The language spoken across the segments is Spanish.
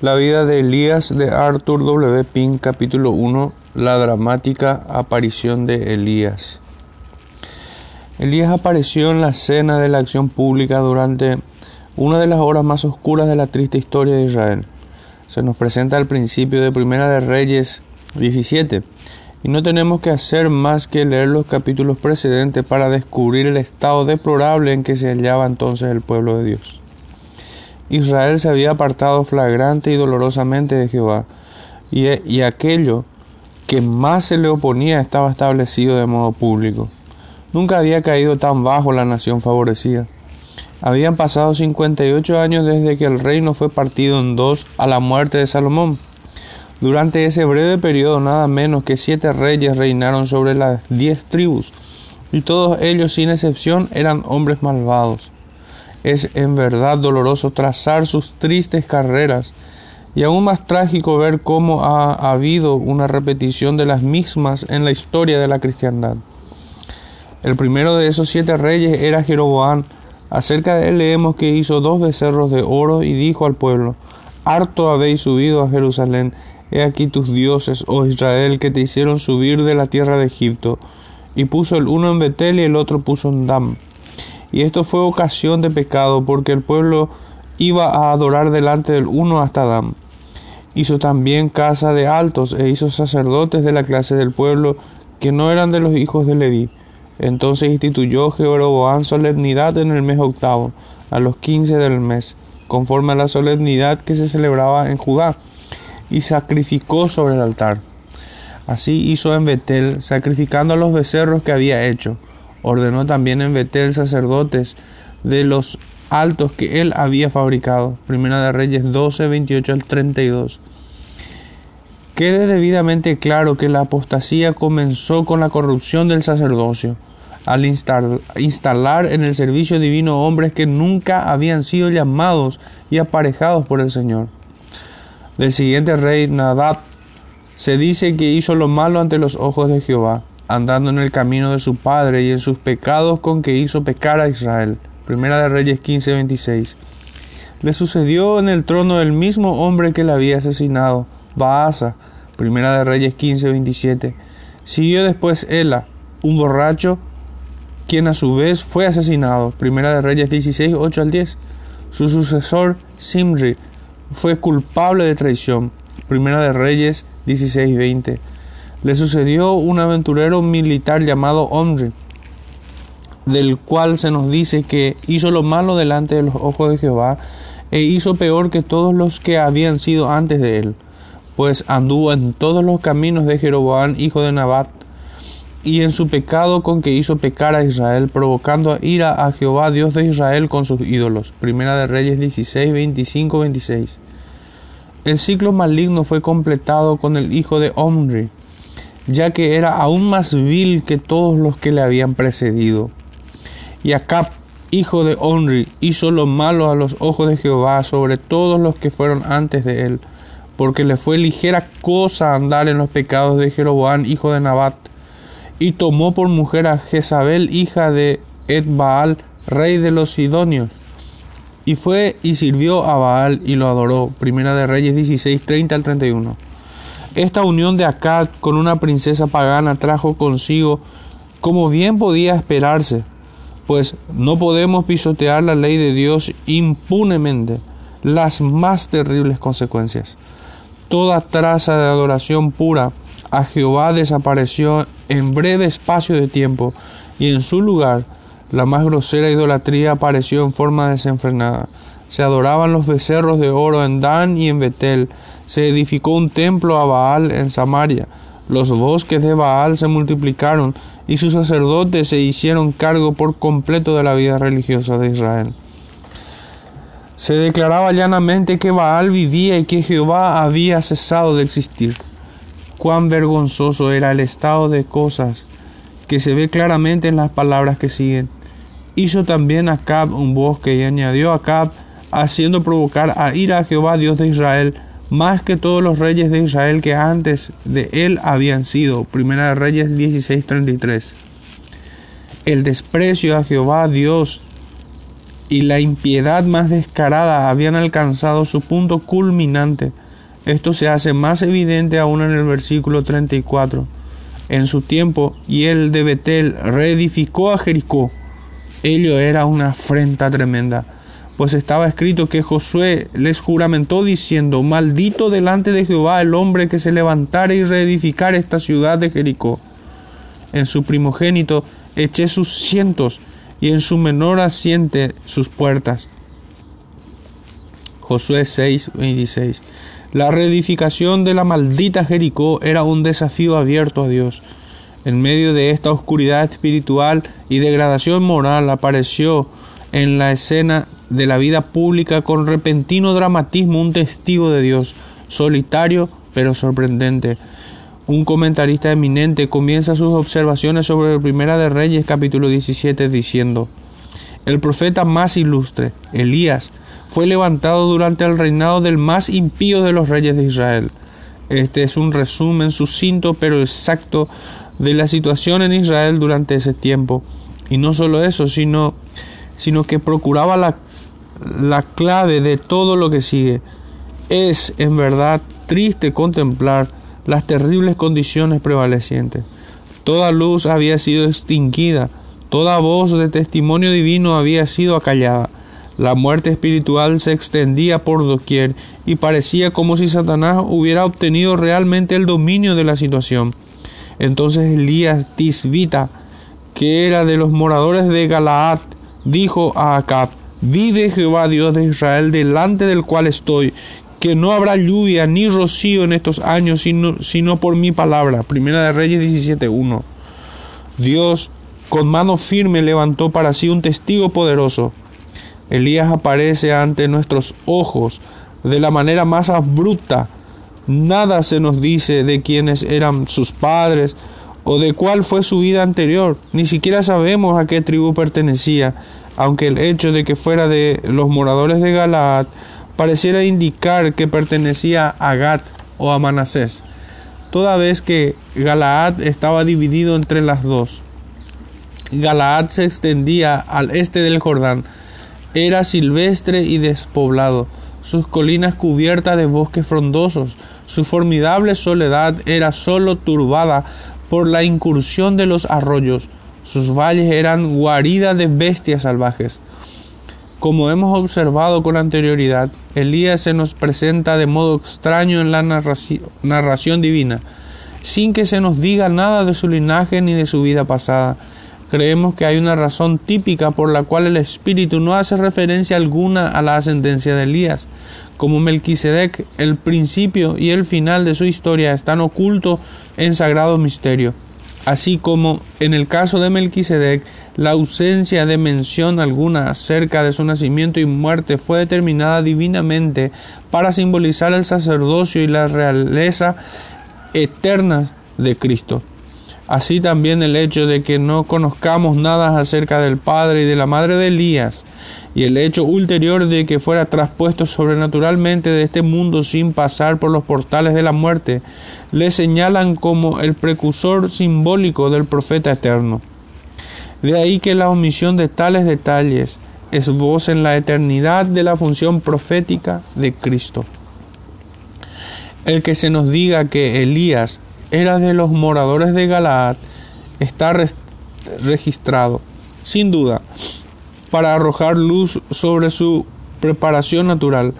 La vida de Elías de Arthur W. Pink, capítulo 1, la dramática aparición de Elías. Elías apareció en la escena de la acción pública durante una de las horas más oscuras de la triste historia de Israel. Se nos presenta al principio de Primera de Reyes 17, y no tenemos que hacer más que leer los capítulos precedentes para descubrir el estado deplorable en que se hallaba entonces el pueblo de Dios. Israel se había apartado flagrante y dolorosamente de Jehová, y, aquello que más se le oponía estaba establecido de modo público. Nunca había caído tan bajo la nación favorecida. Habían pasado 58 años desde que el reino fue partido en dos a la muerte de Salomón. Durante ese breve periodo nada menos que siete reyes reinaron sobre las diez tribus, y todos ellos sin excepción eran hombres malvados. Es en verdad doloroso trazar sus tristes carreras y aún más trágico ver cómo ha habido una repetición de las mismas en la historia de la cristiandad. El primero de esos siete reyes era Jeroboam. Acerca de él leemos que hizo dos becerros de oro y dijo al pueblo, Harto habéis subido a Jerusalén, he aquí tus dioses, oh Israel, que te hicieron subir de la tierra de Egipto. Y puso el uno en Betel y el otro puso en Dam y esto fue ocasión de pecado, porque el pueblo iba a adorar delante del uno hasta Adán. Hizo también casa de altos e hizo sacerdotes de la clase del pueblo que no eran de los hijos de Leví. Entonces instituyó Jeroboam solemnidad en el mes octavo, a los quince del mes, conforme a la solemnidad que se celebraba en Judá, y sacrificó sobre el altar. Así hizo en Betel, sacrificando a los becerros que había hecho Ordenó también en Betel sacerdotes de los altos que él había fabricado. Primera de Reyes 12, 28 al 32. Quede debidamente claro que la apostasía comenzó con la corrupción del sacerdocio, al instalar en el servicio divino hombres que nunca habían sido llamados y aparejados por el Señor. Del siguiente rey, Nadab, se dice que hizo lo malo ante los ojos de Jehová andando en el camino de su padre y en sus pecados con que hizo pecar a Israel. Primera de Reyes 15:26. Le sucedió en el trono el mismo hombre que le había asesinado, Baasa. Primera de Reyes 15:27. Siguió después Ela, un borracho, quien a su vez fue asesinado. Primera de Reyes 16, 8 al 10. Su sucesor, Simri, fue culpable de traición. Primera de Reyes 16, 20 le sucedió un aventurero militar llamado Omri, del cual se nos dice que hizo lo malo delante de los ojos de Jehová e hizo peor que todos los que habían sido antes de él, pues anduvo en todos los caminos de Jeroboam, hijo de Nabat, y en su pecado con que hizo pecar a Israel, provocando a ira a Jehová, Dios de Israel, con sus ídolos. Primera de Reyes 16, 25, 26. El ciclo maligno fue completado con el hijo de Omri, ya que era aún más vil que todos los que le habían precedido. Y Acab, hijo de Onri, hizo lo malo a los ojos de Jehová sobre todos los que fueron antes de él, porque le fue ligera cosa andar en los pecados de Jeroboam, hijo de Nabat, y tomó por mujer a Jezabel, hija de Edbaal, rey de los Sidonios, y fue y sirvió a Baal y lo adoró. Primera de Reyes 16, 30 al 31. Esta unión de Acad con una princesa pagana trajo consigo, como bien podía esperarse, pues no podemos pisotear la ley de Dios impunemente, las más terribles consecuencias. Toda traza de adoración pura a Jehová desapareció en breve espacio de tiempo y en su lugar la más grosera idolatría apareció en forma desenfrenada. Se adoraban los becerros de oro en Dan y en Betel. Se edificó un templo a Baal en Samaria. Los bosques de Baal se multiplicaron y sus sacerdotes se hicieron cargo por completo de la vida religiosa de Israel. Se declaraba llanamente que Baal vivía y que Jehová había cesado de existir. Cuán vergonzoso era el estado de cosas que se ve claramente en las palabras que siguen. Hizo también Acab un bosque y añadió a Acab haciendo provocar a ira a Jehová Dios de Israel, más que todos los reyes de Israel que antes de él habían sido. Primera de Reyes 16:33. El desprecio a Jehová Dios y la impiedad más descarada habían alcanzado su punto culminante. Esto se hace más evidente aún en el versículo 34. En su tiempo, y el de Betel reedificó a Jericó. Ello era una afrenta tremenda, pues estaba escrito que Josué les juramentó diciendo, maldito delante de Jehová el hombre que se levantare y reedificare esta ciudad de Jericó. En su primogénito eché sus cientos, y en su menor asiente sus puertas. Josué 6, 26. La reedificación de la maldita Jericó era un desafío abierto a Dios. En medio de esta oscuridad espiritual y degradación moral apareció en la escena de la vida pública con repentino dramatismo un testigo de Dios, solitario pero sorprendente. Un comentarista eminente comienza sus observaciones sobre Primera de Reyes capítulo 17 diciendo, El profeta más ilustre, Elías, fue levantado durante el reinado del más impío de los reyes de Israel. Este es un resumen sucinto pero exacto de la situación en Israel durante ese tiempo. Y no solo eso, sino, sino que procuraba la, la clave de todo lo que sigue. Es en verdad triste contemplar las terribles condiciones prevalecientes. Toda luz había sido extinguida, toda voz de testimonio divino había sido acallada. La muerte espiritual se extendía por doquier y parecía como si Satanás hubiera obtenido realmente el dominio de la situación. Entonces Elías Tisbita, que era de los moradores de Galaad, dijo a Acab, Vive Jehová Dios de Israel, delante del cual estoy, que no habrá lluvia ni rocío en estos años, sino, sino por mi palabra. Primera de Reyes 17.1. Dios con mano firme levantó para sí un testigo poderoso. Elías aparece ante nuestros ojos de la manera más abrupta. Nada se nos dice de quiénes eran sus padres o de cuál fue su vida anterior. Ni siquiera sabemos a qué tribu pertenecía, aunque el hecho de que fuera de los moradores de Galaad pareciera indicar que pertenecía a Gad o a Manasés, toda vez que Galaad estaba dividido entre las dos. Galaad se extendía al este del Jordán, era silvestre y despoblado, sus colinas cubiertas de bosques frondosos, su formidable soledad era sólo turbada por la incursión de los arroyos, sus valles eran guaridas de bestias salvajes. Como hemos observado con anterioridad, Elías se nos presenta de modo extraño en la narración, divina, sin que se nos diga nada de su linaje ni de su vida pasada. Creemos que hay una razón típica por la cual el Espíritu no hace referencia alguna a la ascendencia de Elías. Como Melquisedec, el principio y el final de su historia están ocultos en sagrado misterio así como en el caso de Melquisedec, la ausencia de mención alguna acerca de su nacimiento y muerte fue determinada divinamente para simbolizar el sacerdocio y la realeza eterna de Cristo. Así también el hecho de que no conozcamos nada acerca del padre y de la madre de Elías, y el hecho ulterior de que fuera traspuesto sobrenaturalmente de este mundo sin pasar por los portales de la muerte, le señalan como el precursor simbólico del profeta eterno. De ahí que la omisión de tales detalles en la eternidad de la función profética de Cristo. El que se nos diga que Elías era de los moradores de Galaad está registrado, sin duda, para arrojar luz sobre su preparación natural,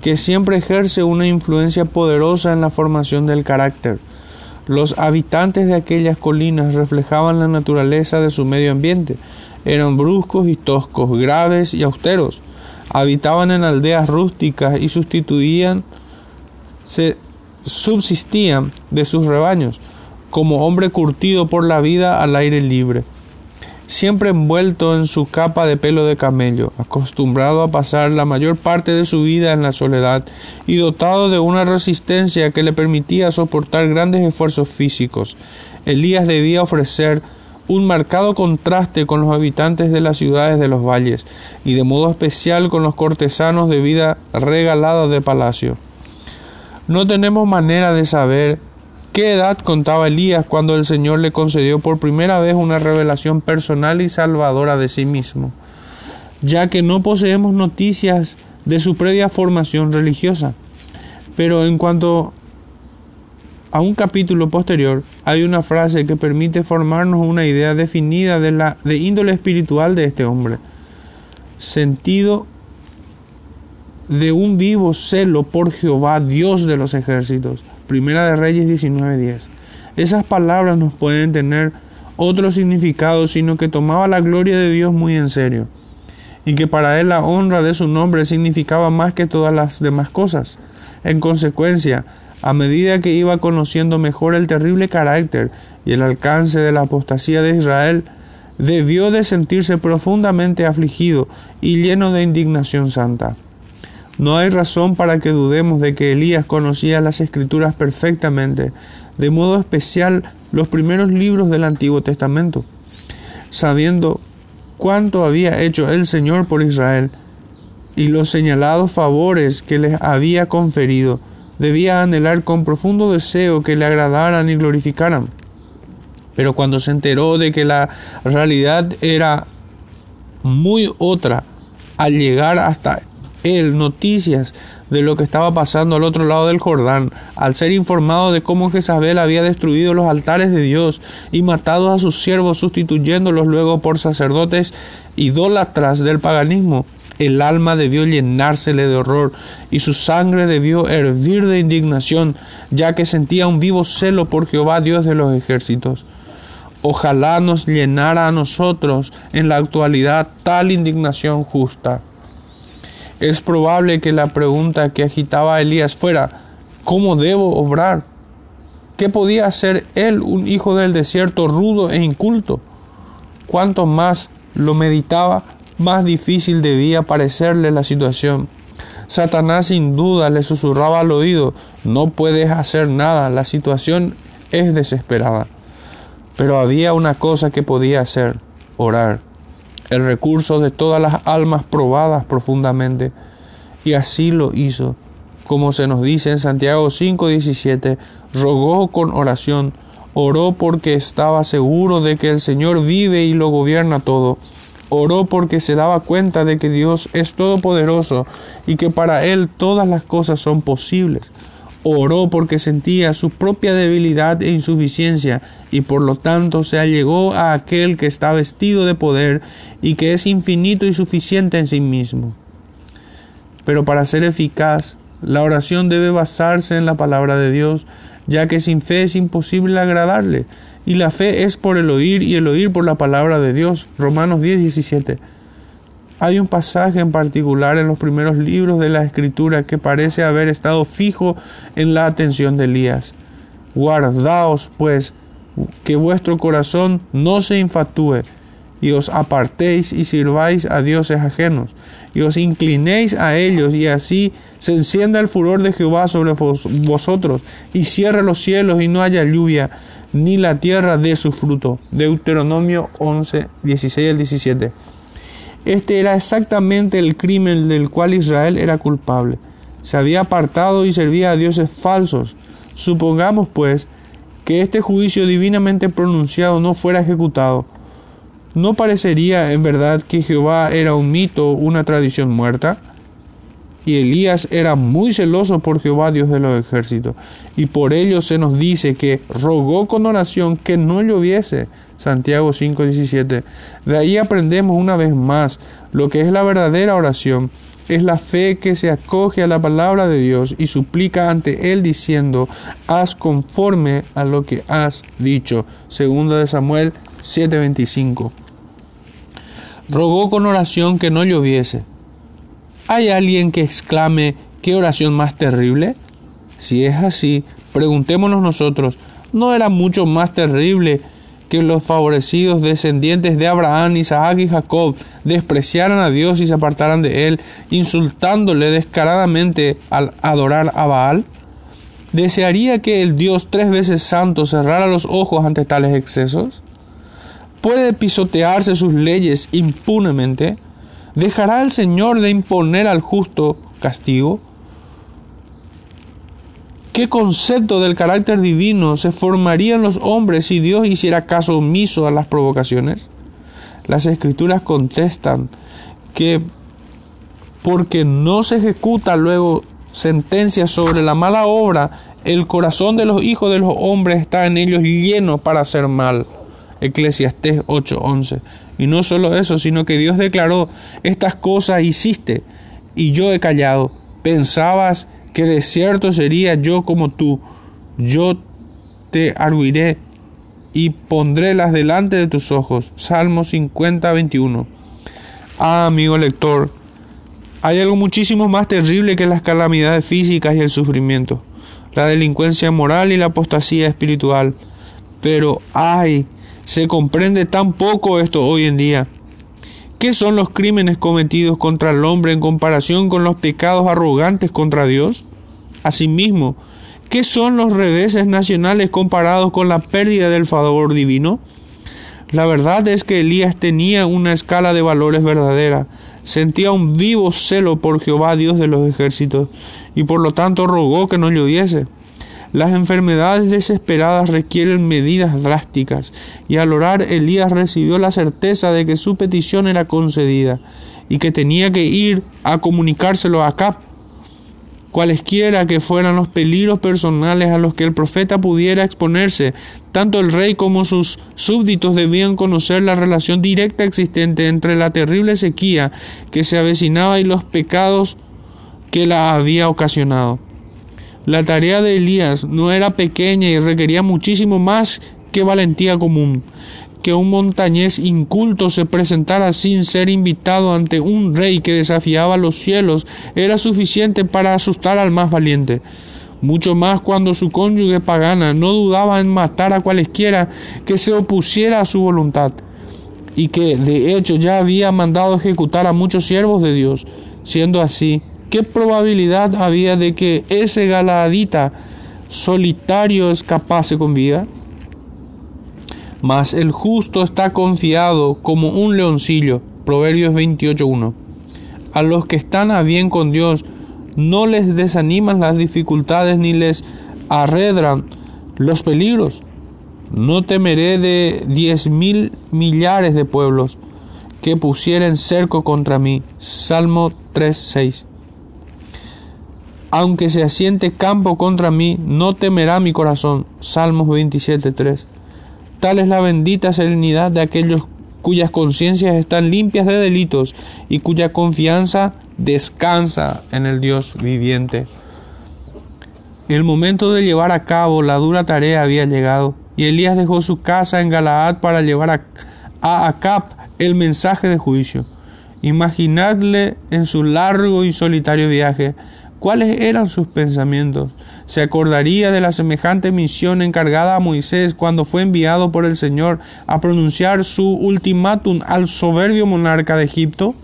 que siempre ejerce una influencia poderosa en la formación del carácter. Los habitantes de aquellas colinas reflejaban la naturaleza de su medio ambiente. Eran bruscos y toscos, graves y austeros. Habitaban en aldeas rústicas y sustituían, subsistían de sus rebaños, como hombre curtido por la vida al aire libre siempre envuelto en su capa de pelo de camello, acostumbrado a pasar la mayor parte de su vida en la soledad y dotado de una resistencia que le permitía soportar grandes esfuerzos físicos. Elías debía ofrecer un marcado contraste con los habitantes de las ciudades de los valles y de modo especial con los cortesanos de vida regalada de palacio. No tenemos manera de saber ¿Qué edad contaba Elías cuando el Señor le concedió por primera vez una revelación personal y salvadora de sí mismo? ya que no poseemos noticias de su previa formación religiosa. Pero en cuanto a un capítulo posterior, hay una frase que permite formarnos una idea definida de la de índole espiritual de este hombre. Sentido de un vivo celo por Jehová, Dios de los ejércitos. Primera de Reyes 19:10. Esas palabras nos pueden tener otro significado, sino que tomaba la gloria de Dios muy en serio, y que para él la honra de su nombre significaba más que todas las demás cosas. En consecuencia, a medida que iba conociendo mejor el terrible carácter y el alcance de la apostasía de Israel, debió de sentirse profundamente afligido y lleno de indignación santa. No hay razón para que dudemos de que Elías conocía las escrituras perfectamente, de modo especial los primeros libros del Antiguo Testamento, sabiendo cuánto había hecho el Señor por Israel y los señalados favores que les había conferido, debía anhelar con profundo deseo que le agradaran y glorificaran. Pero cuando se enteró de que la realidad era muy otra, al llegar hasta él noticias de lo que estaba pasando al otro lado del Jordán, al ser informado de cómo Jezabel había destruido los altares de Dios y matado a sus siervos sustituyéndolos luego por sacerdotes idólatras del paganismo, el alma debió llenársele de horror y su sangre debió hervir de indignación, ya que sentía un vivo celo por Jehová Dios de los ejércitos. Ojalá nos llenara a nosotros en la actualidad tal indignación justa. Es probable que la pregunta que agitaba a Elías fuera, ¿cómo debo obrar? ¿Qué podía hacer él, un hijo del desierto rudo e inculto? Cuanto más lo meditaba, más difícil debía parecerle la situación. Satanás sin duda le susurraba al oído, no puedes hacer nada, la situación es desesperada. Pero había una cosa que podía hacer, orar el recurso de todas las almas probadas profundamente. Y así lo hizo, como se nos dice en Santiago 5:17, rogó con oración, oró porque estaba seguro de que el Señor vive y lo gobierna todo. Oró porque se daba cuenta de que Dios es todopoderoso y que para Él todas las cosas son posibles. Oró porque sentía su propia debilidad e insuficiencia y por lo tanto se allegó a aquel que está vestido de poder y que es infinito y suficiente en sí mismo. Pero para ser eficaz, la oración debe basarse en la palabra de Dios, ya que sin fe es imposible agradarle, y la fe es por el oír y el oír por la palabra de Dios. Romanos 10, 17. Hay un pasaje en particular en los primeros libros de la Escritura que parece haber estado fijo en la atención de Elías. Guardaos, pues, que vuestro corazón no se infatúe, y os apartéis y sirváis a dioses ajenos, y os inclinéis a ellos, y así se encienda el furor de Jehová sobre vosotros, y cierre los cielos y no haya lluvia, ni la tierra dé su fruto. Deuteronomio 11, 16 al 17. Este era exactamente el crimen del cual Israel era culpable. Se había apartado y servía a dioses falsos. Supongamos, pues, que este juicio divinamente pronunciado no fuera ejecutado. ¿No parecería en verdad que Jehová era un mito, una tradición muerta? Y Elías era muy celoso por Jehová, Dios de los ejércitos. Y por ello se nos dice que rogó con oración que no lloviese. Santiago 5:17. De ahí aprendemos una vez más lo que es la verdadera oración. Es la fe que se acoge a la palabra de Dios y suplica ante Él diciendo, haz conforme a lo que has dicho. Segundo de Samuel 7:25. Rogó con oración que no lloviese. ¿Hay alguien que exclame, qué oración más terrible? Si es así, preguntémonos nosotros, ¿no era mucho más terrible que los favorecidos descendientes de Abraham, Isaac y Jacob despreciaran a Dios y se apartaran de él, insultándole descaradamente al adorar a Baal? ¿Desearía que el Dios tres veces santo cerrara los ojos ante tales excesos? ¿Puede pisotearse sus leyes impunemente? ¿Dejará el Señor de imponer al justo castigo? ¿Qué concepto del carácter divino se formaría en los hombres si Dios hiciera caso omiso a las provocaciones? Las escrituras contestan que porque no se ejecuta luego sentencia sobre la mala obra, el corazón de los hijos de los hombres está en ellos lleno para hacer mal. Eclesiastés 8:11. Y no solo eso, sino que Dios declaró, estas cosas hiciste y yo he callado. Pensabas que de cierto sería yo como tú. Yo te arguiré y pondré las delante de tus ojos. Salmo 50, 21. Ah, amigo lector, hay algo muchísimo más terrible que las calamidades físicas y el sufrimiento, la delincuencia moral y la apostasía espiritual. Pero, ay, se comprende tan poco esto hoy en día. ¿Qué son los crímenes cometidos contra el hombre en comparación con los pecados arrogantes contra Dios? Asimismo, ¿Qué son los reveses nacionales comparados con la pérdida del favor divino? La verdad es que Elías tenía una escala de valores verdadera, sentía un vivo celo por Jehová Dios de los ejércitos, y por lo tanto rogó que no lloviese. Las enfermedades desesperadas requieren medidas drásticas, y al orar Elías recibió la certeza de que su petición era concedida, y que tenía que ir a comunicárselo a Cap, cualesquiera que fueran los peligros personales a los que el profeta pudiera exponerse, tanto el rey como sus súbditos debían conocer la relación directa existente entre la terrible sequía que se avecinaba y los pecados que la había ocasionado. La tarea de Elías no era pequeña y requería muchísimo más que valentía común que un montañés inculto se presentara sin ser invitado ante un rey que desafiaba los cielos era suficiente para asustar al más valiente. Mucho más cuando su cónyuge pagana no dudaba en matar a cualesquiera que se opusiera a su voluntad, y que de hecho ya había mandado ejecutar a muchos siervos de Dios. Siendo así, ¿qué probabilidad había de que ese galadita solitario escapase con vida? mas el justo está confiado como un leoncillo. Proverbios 28.1. A los que están a bien con Dios, no les desaniman las dificultades ni les arredran los peligros. No temeré de diez mil millares de pueblos que pusieren cerco contra mí. Salmo 3.6. Aunque se asiente campo contra mí, no temerá mi corazón. Salmos 27.3. Tal es la bendita serenidad de aquellos cuyas conciencias están limpias de delitos y cuya confianza descansa en el Dios viviente. El momento de llevar a cabo la dura tarea había llegado, y Elías dejó su casa en Galaad para llevar a, a Acab el mensaje de juicio. Imaginadle en su largo y solitario viaje, ¿Cuáles eran sus pensamientos? ¿Se acordaría de la semejante misión encargada a Moisés cuando fue enviado por el Señor a pronunciar su ultimátum al soberbio monarca de Egipto?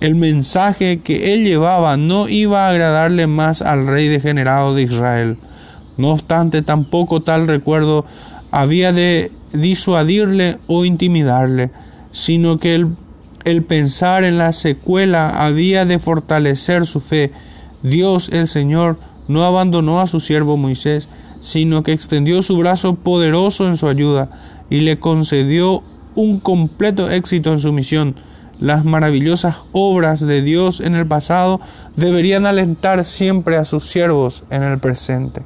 El mensaje que él llevaba no iba a agradarle más al rey degenerado de Israel. No obstante, tampoco tal recuerdo había de disuadirle o intimidarle, sino que el, el pensar en la secuela había de fortalecer su fe Dios el Señor no abandonó a su siervo Moisés, sino que extendió su brazo poderoso en su ayuda y le concedió un completo éxito en su misión. Las maravillosas obras de Dios en el pasado deberían alentar siempre a sus siervos en el presente.